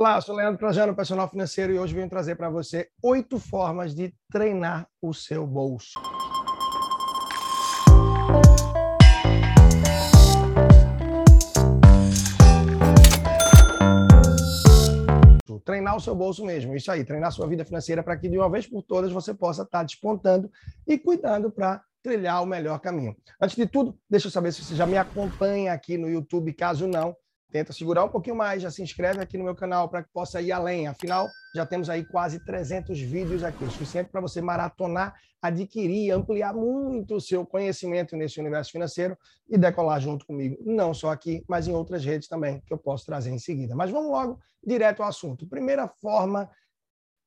Olá, sou Leandro Trajano, personal financeiro, e hoje venho trazer para você oito formas de treinar o seu bolso. Treinar o seu bolso mesmo, isso aí, treinar sua vida financeira para que de uma vez por todas você possa estar despontando e cuidando para trilhar o melhor caminho. Antes de tudo, deixa eu saber se você já me acompanha aqui no YouTube, caso não, tenta segurar um pouquinho mais, já se inscreve aqui no meu canal para que possa ir além. Afinal, já temos aí quase 300 vídeos aqui, o suficiente para você maratonar, adquirir, ampliar muito o seu conhecimento nesse universo financeiro e decolar junto comigo, não só aqui, mas em outras redes também, que eu posso trazer em seguida. Mas vamos logo direto ao assunto. Primeira forma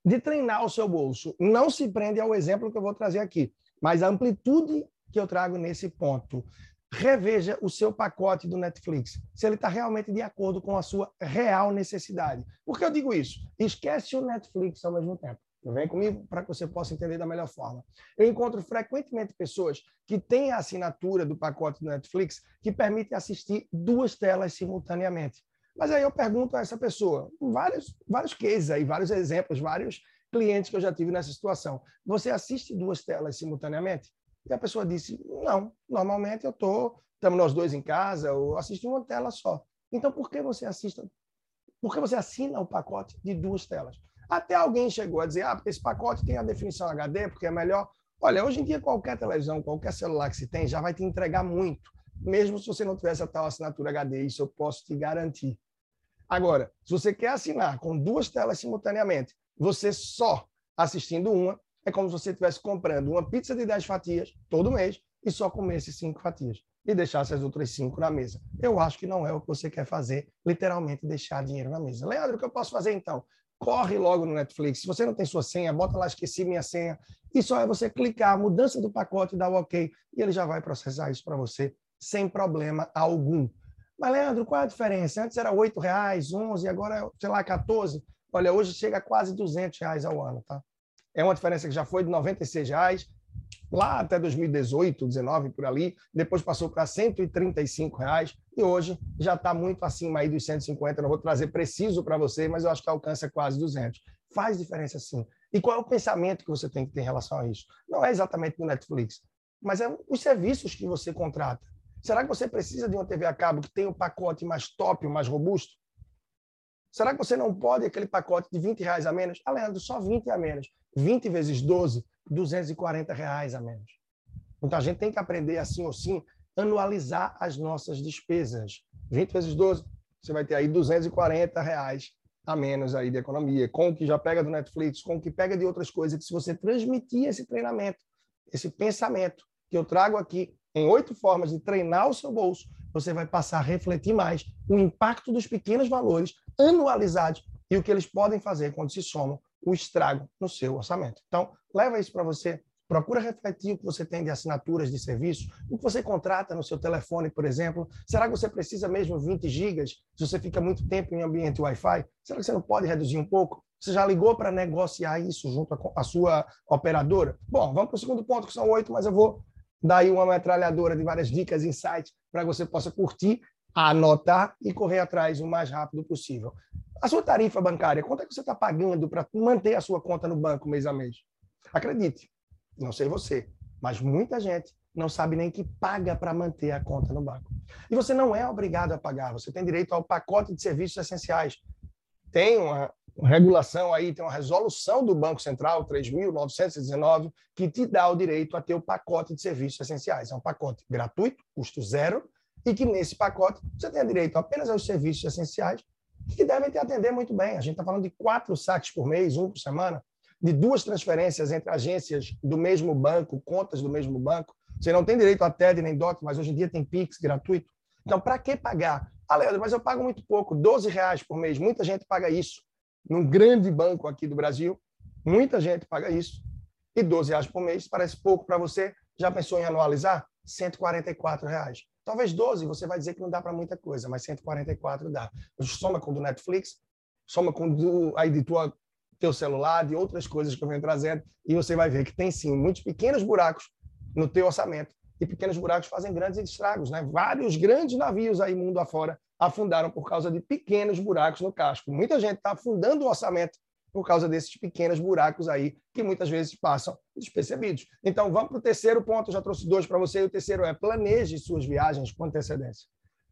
de treinar o seu bolso. Não se prende ao exemplo que eu vou trazer aqui, mas a amplitude que eu trago nesse ponto reveja o seu pacote do Netflix, se ele está realmente de acordo com a sua real necessidade. Por que eu digo isso? Esquece o Netflix ao mesmo tempo. Vem comigo para que você possa entender da melhor forma. Eu encontro frequentemente pessoas que têm a assinatura do pacote do Netflix que permite assistir duas telas simultaneamente. Mas aí eu pergunto a essa pessoa, vários, vários cases aí, vários exemplos, vários clientes que eu já tive nessa situação. Você assiste duas telas simultaneamente? E a pessoa disse: Não, normalmente eu estou, estamos nós dois em casa, ou assisto uma tela só. Então, por que você assista? Por que você assina o pacote de duas telas? Até alguém chegou a dizer: Ah, esse pacote tem a definição HD, porque é melhor. Olha, hoje em dia, qualquer televisão, qualquer celular que se tem, já vai te entregar muito, mesmo se você não tivesse a tal assinatura HD. Isso eu posso te garantir. Agora, se você quer assinar com duas telas simultaneamente, você só assistindo uma, é como se você estivesse comprando uma pizza de 10 fatias todo mês e só comesse cinco fatias e deixasse as outras cinco na mesa. Eu acho que não é o que você quer fazer, literalmente deixar dinheiro na mesa. Leandro, o que eu posso fazer então? Corre logo no Netflix. Se você não tem sua senha, bota lá, esqueci minha senha. E só é você clicar, mudança do pacote, dar o ok, e ele já vai processar isso para você sem problema algum. Mas, Leandro, qual é a diferença? Antes era R$ reais, 11, agora, sei lá, 14. Olha, hoje chega a quase 200 reais ao ano, tá? É uma diferença que já foi de 96 reais lá até 2018, 19 por ali, depois passou para 135 reais e hoje já está muito acima aí dos 150. Não vou trazer preciso para você, mas eu acho que alcança quase 200. Faz diferença sim. E qual é o pensamento que você tem que ter em relação a isso? Não é exatamente no Netflix, mas é os serviços que você contrata. Será que você precisa de uma TV a cabo que tem o um pacote mais top, mais robusto? Será que você não pode aquele pacote de 20 reais a menos? Ah, Leandro, só 20 a menos. 20 vezes 12, 240 reais a menos. Então a gente tem que aprender, assim ou sim, anualizar as nossas despesas. 20 vezes 12, você vai ter aí 240 reais a menos aí de economia, com o que já pega do Netflix, com o que pega de outras coisas, que se você transmitir esse treinamento, esse pensamento que eu trago aqui em oito formas de treinar o seu bolso, você vai passar a refletir mais o impacto dos pequenos valores anualizados e o que eles podem fazer quando se somam o estrago no seu orçamento. Então, leva isso para você. Procura refletir o que você tem de assinaturas de serviço, o que você contrata no seu telefone, por exemplo. Será que você precisa mesmo 20 gigas se você fica muito tempo em ambiente Wi-Fi? Será que você não pode reduzir um pouco? Você já ligou para negociar isso junto à sua operadora? Bom, vamos para o segundo ponto, que são oito, mas eu vou dar aí uma metralhadora de várias dicas, insights, para que você possa curtir, anotar e correr atrás o mais rápido possível. A sua tarifa bancária, quanto é que você está pagando para manter a sua conta no banco mês a mês? Acredite, não sei você, mas muita gente não sabe nem que paga para manter a conta no banco. E você não é obrigado a pagar, você tem direito ao pacote de serviços essenciais. Tem uma regulação aí, tem uma resolução do Banco Central 3.919 que te dá o direito a ter o pacote de serviços essenciais. É um pacote gratuito, custo zero, e que nesse pacote você tem direito apenas aos serviços essenciais que devem te atender muito bem. A gente está falando de quatro saques por mês, um por semana, de duas transferências entre agências do mesmo banco, contas do mesmo banco. Você não tem direito a TED nem DOT, mas hoje em dia tem Pix gratuito. Então, para que pagar? Ah, Leandro, mas eu pago muito pouco, 12 reais por mês. Muita gente paga isso. Num grande banco aqui do Brasil, muita gente paga isso. E 12 reais por mês parece pouco para você. Já pensou em anualizar? 144 reais. Talvez 12 você vai dizer que não dá para muita coisa, mas 144 dá. Soma com o do Netflix, soma com do, aí de tua, teu celular, de outras coisas que eu venho trazendo, e você vai ver que tem sim muitos pequenos buracos no teu orçamento. E pequenos buracos fazem grandes estragos, né? Vários grandes navios aí mundo afora afundaram por causa de pequenos buracos no casco. Muita gente está afundando o orçamento por causa desses pequenos buracos aí que muitas vezes passam despercebidos. Então, vamos para o terceiro ponto. Eu já trouxe dois para você. E o terceiro é planeje suas viagens com antecedência.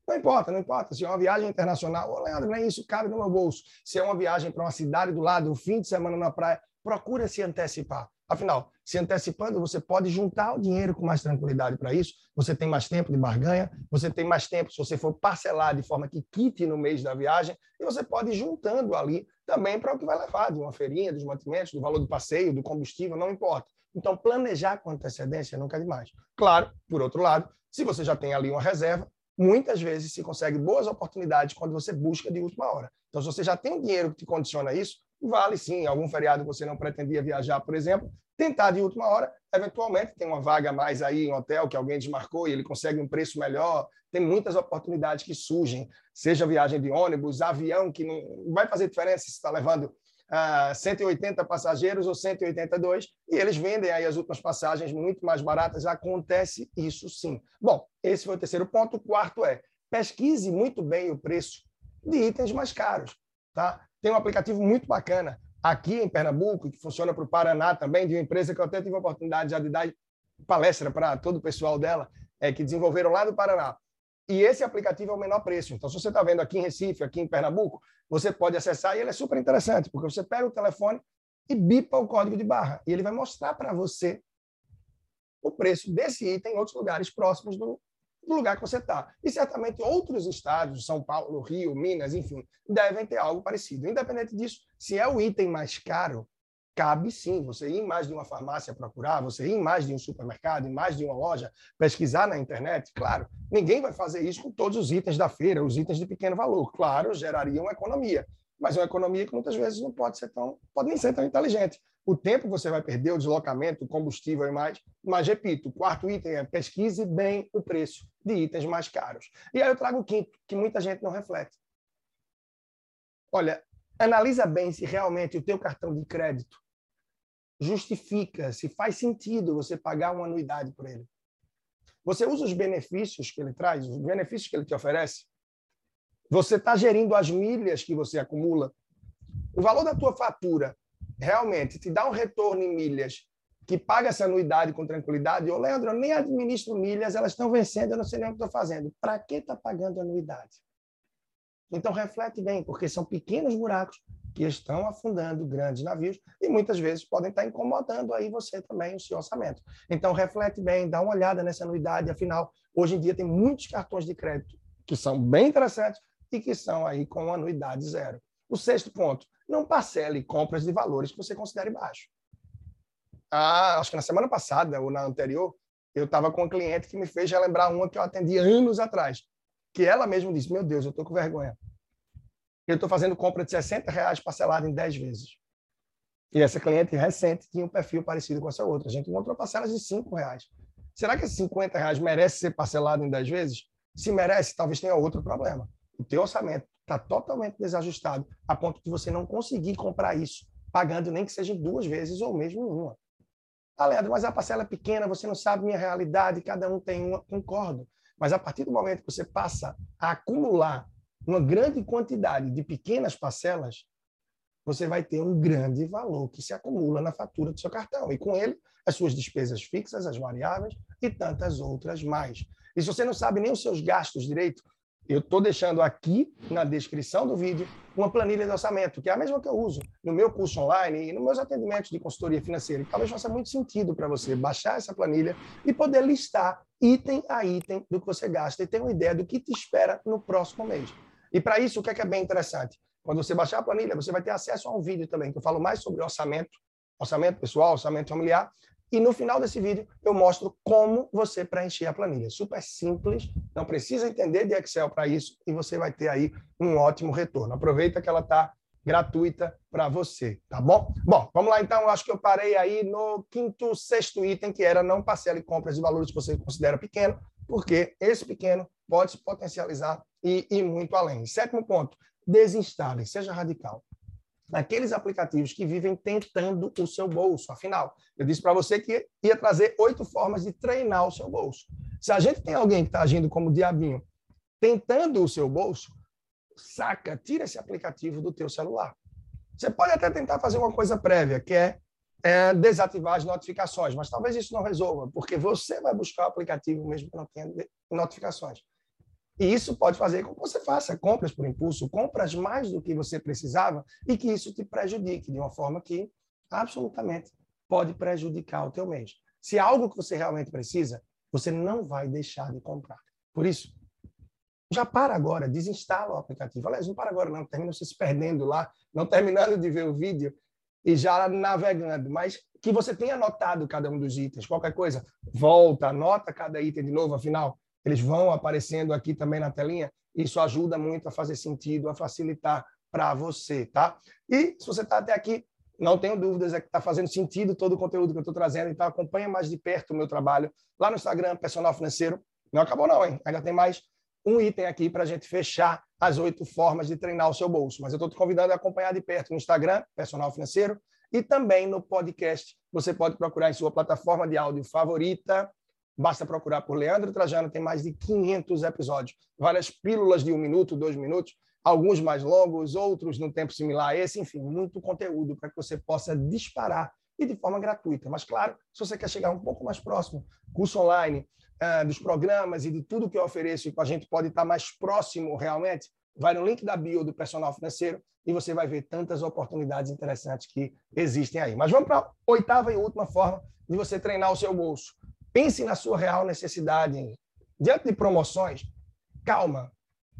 Não importa, não importa. Se é uma viagem internacional, oh, Leandro, nem isso cabe no meu bolso. Se é uma viagem para uma cidade do lado, um fim de semana na praia, procura se antecipar. Afinal, se antecipando, você pode juntar o dinheiro com mais tranquilidade para isso. Você tem mais tempo de barganha, você tem mais tempo se você for parcelar de forma que quite no mês da viagem, e você pode ir juntando ali também para o que vai levar, de uma feirinha, dos mantimentos, do valor do passeio, do combustível, não importa. Então, planejar com antecedência nunca é demais. Claro, por outro lado, se você já tem ali uma reserva, muitas vezes se consegue boas oportunidades quando você busca de última hora. Então, se você já tem dinheiro que te condiciona isso, vale sim, algum feriado que você não pretendia viajar, por exemplo, tentar de última hora, eventualmente tem uma vaga mais aí em hotel que alguém desmarcou e ele consegue um preço melhor. Tem muitas oportunidades que surgem, seja viagem de ônibus, avião, que não vai fazer diferença se está levando uh, ah, 180 passageiros ou 182, e eles vendem aí as últimas passagens muito mais baratas. Acontece isso sim. Bom, esse foi o terceiro ponto. O quarto é pesquise muito bem o preço de itens mais caros. Tá? Tem um aplicativo muito bacana aqui em Pernambuco, que funciona para o Paraná também, de uma empresa que eu até tive a oportunidade já de dar palestra para todo o pessoal dela, é, que desenvolveram lá do Paraná. E esse aplicativo é o menor preço. Então, se você está vendo aqui em Recife, aqui em Pernambuco, você pode acessar e ele é super interessante, porque você pega o telefone e bipa o código de barra. E ele vai mostrar para você o preço desse item em outros lugares próximos do, do lugar que você está. E certamente outros estados, São Paulo, Rio, Minas, enfim, devem ter algo parecido. Independente disso, se é o item mais caro, cabe sim você ir mais de uma farmácia procurar, você ir mais de um supermercado, em mais de uma loja, pesquisar na internet. Claro, ninguém vai fazer isso com todos os itens da feira, os itens de pequeno valor. Claro, geraria uma economia, mas uma economia que muitas vezes não pode ser tão, pode nem ser tão inteligente. O tempo você vai perder, o deslocamento, o combustível e mais. Mas, repito, o quarto item é pesquise bem o preço de itens mais caros. E aí eu trago o quinto, que muita gente não reflete. Olha, analisa bem se realmente o teu cartão de crédito justifica, se faz sentido você pagar uma anuidade por ele. Você usa os benefícios que ele traz, os benefícios que ele te oferece. Você está gerindo as milhas que você acumula. O valor da tua fatura realmente te dá um retorno em milhas que paga essa anuidade com tranquilidade, ô Leandro, eu nem administro milhas, elas estão vencendo, eu não sei nem o que estou fazendo. Para que está pagando anuidade? Então reflete bem, porque são pequenos buracos que estão afundando grandes navios e muitas vezes podem estar incomodando aí você também, o seu orçamento. Então reflete bem, dá uma olhada nessa anuidade, afinal, hoje em dia tem muitos cartões de crédito que são bem interessantes e que são aí com anuidade zero. O sexto ponto, não parcele compras de valores que você considere baixo. Ah, acho que na semana passada ou na anterior, eu estava com um cliente que me fez relembrar uma que eu atendi anos atrás, que ela mesma disse, meu Deus, eu estou com vergonha. Eu estou fazendo compra de 60 reais parcelado em 10 vezes. E essa cliente recente tinha um perfil parecido com essa outra. A gente encontrou parcelas de 5 reais. Será que esses 50 reais merece ser parcelado em 10 vezes? Se merece, talvez tenha outro problema. O teu orçamento está totalmente desajustado a ponto de você não conseguir comprar isso, pagando nem que seja duas vezes ou mesmo uma. Ah, Leandro, mas a parcela é pequena, você não sabe minha realidade, cada um tem uma. Concordo. Mas a partir do momento que você passa a acumular uma grande quantidade de pequenas parcelas, você vai ter um grande valor que se acumula na fatura do seu cartão. E com ele, as suas despesas fixas, as variáveis e tantas outras mais. E se você não sabe nem os seus gastos direito, eu estou deixando aqui na descrição do vídeo uma planilha de orçamento, que é a mesma que eu uso no meu curso online e nos meus atendimentos de consultoria financeira. talvez faça muito sentido para você baixar essa planilha e poder listar item a item do que você gasta e ter uma ideia do que te espera no próximo mês. E para isso, o que é, que é bem interessante? Quando você baixar a planilha, você vai ter acesso a um vídeo também, que eu falo mais sobre orçamento, orçamento pessoal, orçamento familiar, e no final desse vídeo, eu mostro como você preencher a planilha. Super simples, não precisa entender de Excel para isso e você vai ter aí um ótimo retorno. Aproveita que ela está gratuita para você, tá bom? Bom, vamos lá então. Eu acho que eu parei aí no quinto, sexto item, que era não parcele compras de valores que você considera pequeno, porque esse pequeno pode se potencializar e ir muito além. Sétimo ponto, desinstale, seja radical naqueles aplicativos que vivem tentando o seu bolso. Afinal, eu disse para você que ia trazer oito formas de treinar o seu bolso. Se a gente tem alguém que está agindo como diabinho, tentando o seu bolso, saca, tira esse aplicativo do teu celular. Você pode até tentar fazer uma coisa prévia, que é, é desativar as notificações, mas talvez isso não resolva, porque você vai buscar o aplicativo mesmo que não tenha notificações. E isso pode fazer com que você faça compras por impulso, compras mais do que você precisava e que isso te prejudique de uma forma que absolutamente pode prejudicar o teu mês. Se é algo que você realmente precisa, você não vai deixar de comprar. Por isso, já para agora, desinstala o aplicativo. Aliás, não para agora não, termina se perdendo lá, não terminando de ver o vídeo e já navegando, mas que você tenha anotado cada um dos itens. Qualquer coisa, volta, anota cada item de novo, afinal, eles vão aparecendo aqui também na telinha. Isso ajuda muito a fazer sentido, a facilitar para você, tá? E se você está até aqui, não tenho dúvidas, é que está fazendo sentido todo o conteúdo que eu estou trazendo, então acompanha mais de perto o meu trabalho lá no Instagram, Personal Financeiro. Não acabou não, hein? Ainda tem mais um item aqui para a gente fechar as oito formas de treinar o seu bolso. Mas eu estou te convidando a acompanhar de perto no Instagram, Personal Financeiro, e também no podcast. Você pode procurar em sua plataforma de áudio favorita, Basta procurar por Leandro Trajano, tem mais de 500 episódios. Várias pílulas de um minuto, dois minutos, alguns mais longos, outros no tempo similar a esse, enfim, muito conteúdo para que você possa disparar e de forma gratuita. Mas, claro, se você quer chegar um pouco mais próximo, curso online, uh, dos programas e de tudo que eu ofereço e a gente pode estar mais próximo realmente, vai no link da bio do personal financeiro e você vai ver tantas oportunidades interessantes que existem aí. Mas vamos para a oitava e última forma de você treinar o seu bolso. Pense na sua real necessidade. Diante de promoções, calma.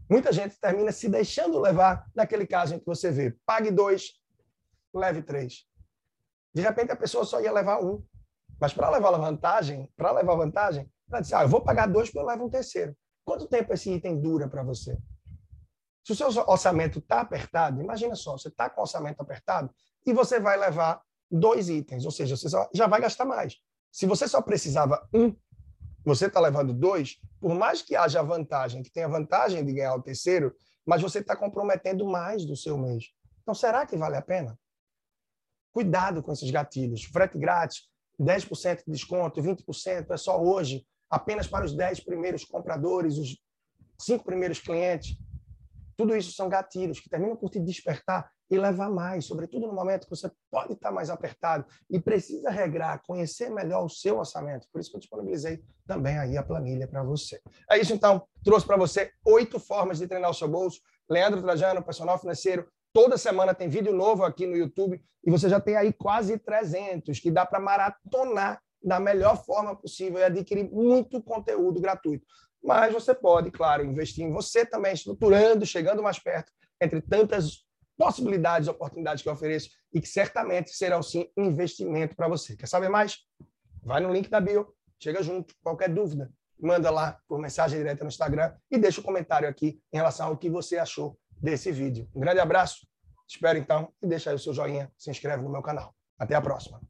Muita gente termina se deixando levar naquele caso em que você vê, pague dois, leve três. De repente a pessoa só ia levar um. Mas para levar vantagem, para levar vantagem, ela disse, ah, eu vou pagar dois porque eu levo um terceiro. Quanto tempo esse item dura para você? Se o seu orçamento está apertado, imagina só, você está com o orçamento apertado e você vai levar dois itens, ou seja, você já vai gastar mais. Se você só precisava um, você está levando dois, por mais que haja vantagem, que tenha vantagem de ganhar o terceiro, mas você está comprometendo mais do seu mês. Então, será que vale a pena? Cuidado com esses gatilhos. Frete grátis, 10% de desconto, 20%, é só hoje, apenas para os 10 primeiros compradores, os cinco primeiros clientes. Tudo isso são gatilhos que terminam por te despertar e levar mais, sobretudo no momento que você pode estar mais apertado e precisa regrar, conhecer melhor o seu orçamento. Por isso que eu disponibilizei também aí a planilha para você. É isso então, trouxe para você oito formas de treinar o seu bolso. Leandro Trajano, personal financeiro, toda semana tem vídeo novo aqui no YouTube e você já tem aí quase 300 que dá para maratonar da melhor forma possível e adquirir muito conteúdo gratuito. Mas você pode, claro, investir em você também, estruturando, chegando mais perto entre tantas possibilidades, oportunidades que eu ofereço e que certamente serão sim investimento para você. Quer saber mais? Vai no link da bio, chega junto, qualquer dúvida, manda lá por mensagem direta no Instagram e deixa um comentário aqui em relação ao que você achou desse vídeo. Um grande abraço, espero então e deixa aí o seu joinha, se inscreve no meu canal. Até a próxima.